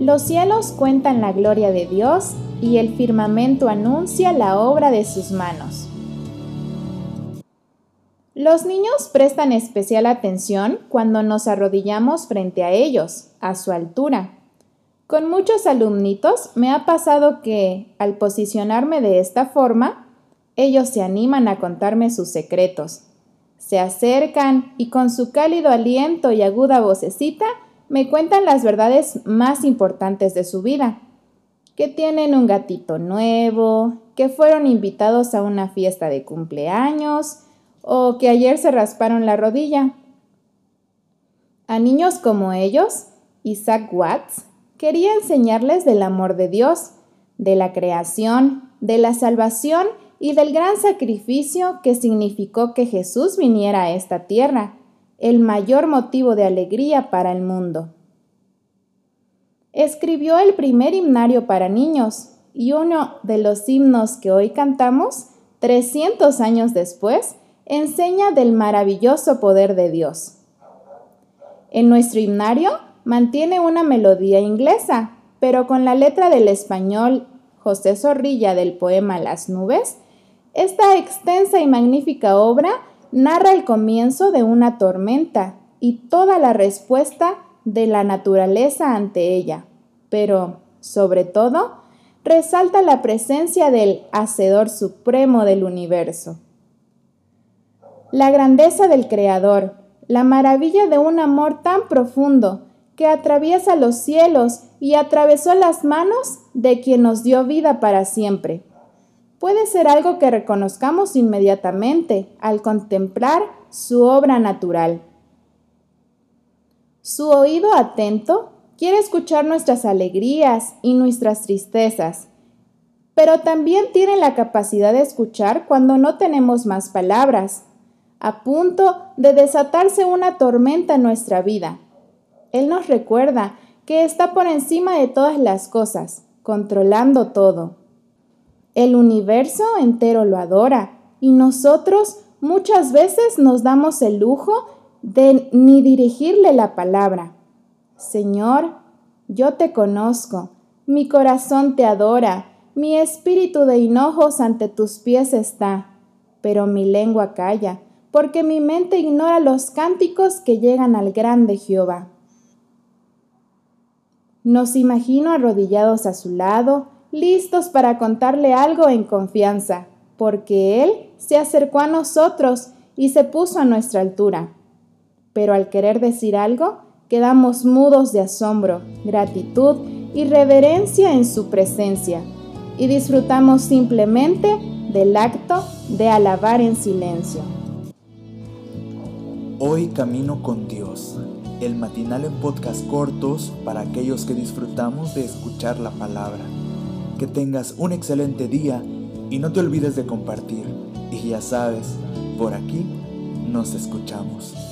Los cielos cuentan la gloria de Dios y el firmamento anuncia la obra de sus manos. Los niños prestan especial atención cuando nos arrodillamos frente a ellos, a su altura. Con muchos alumnitos me ha pasado que, al posicionarme de esta forma, ellos se animan a contarme sus secretos. Se acercan y con su cálido aliento y aguda vocecita me cuentan las verdades más importantes de su vida. Que tienen un gatito nuevo, que fueron invitados a una fiesta de cumpleaños o que ayer se rasparon la rodilla. A niños como ellos, Isaac Watts quería enseñarles del amor de Dios, de la creación, de la salvación y del gran sacrificio que significó que Jesús viniera a esta tierra el mayor motivo de alegría para el mundo. Escribió el primer himnario para niños y uno de los himnos que hoy cantamos, 300 años después, enseña del maravilloso poder de Dios. En nuestro himnario mantiene una melodía inglesa, pero con la letra del español José Zorrilla del poema Las nubes, esta extensa y magnífica obra narra el comienzo de una tormenta y toda la respuesta de la naturaleza ante ella, pero, sobre todo, resalta la presencia del Hacedor Supremo del universo. La grandeza del Creador, la maravilla de un amor tan profundo que atraviesa los cielos y atravesó las manos de quien nos dio vida para siempre puede ser algo que reconozcamos inmediatamente al contemplar su obra natural. Su oído atento quiere escuchar nuestras alegrías y nuestras tristezas, pero también tiene la capacidad de escuchar cuando no tenemos más palabras, a punto de desatarse una tormenta en nuestra vida. Él nos recuerda que está por encima de todas las cosas, controlando todo. El universo entero lo adora y nosotros muchas veces nos damos el lujo de ni dirigirle la palabra. Señor, yo te conozco, mi corazón te adora, mi espíritu de hinojos ante tus pies está, pero mi lengua calla, porque mi mente ignora los cánticos que llegan al grande Jehová. Nos imagino arrodillados a su lado, listos para contarle algo en confianza, porque Él se acercó a nosotros y se puso a nuestra altura. Pero al querer decir algo, quedamos mudos de asombro, gratitud y reverencia en su presencia, y disfrutamos simplemente del acto de alabar en silencio. Hoy camino con Dios, el matinal en podcast cortos para aquellos que disfrutamos de escuchar la palabra que tengas un excelente día y no te olvides de compartir. Y ya sabes, por aquí nos escuchamos.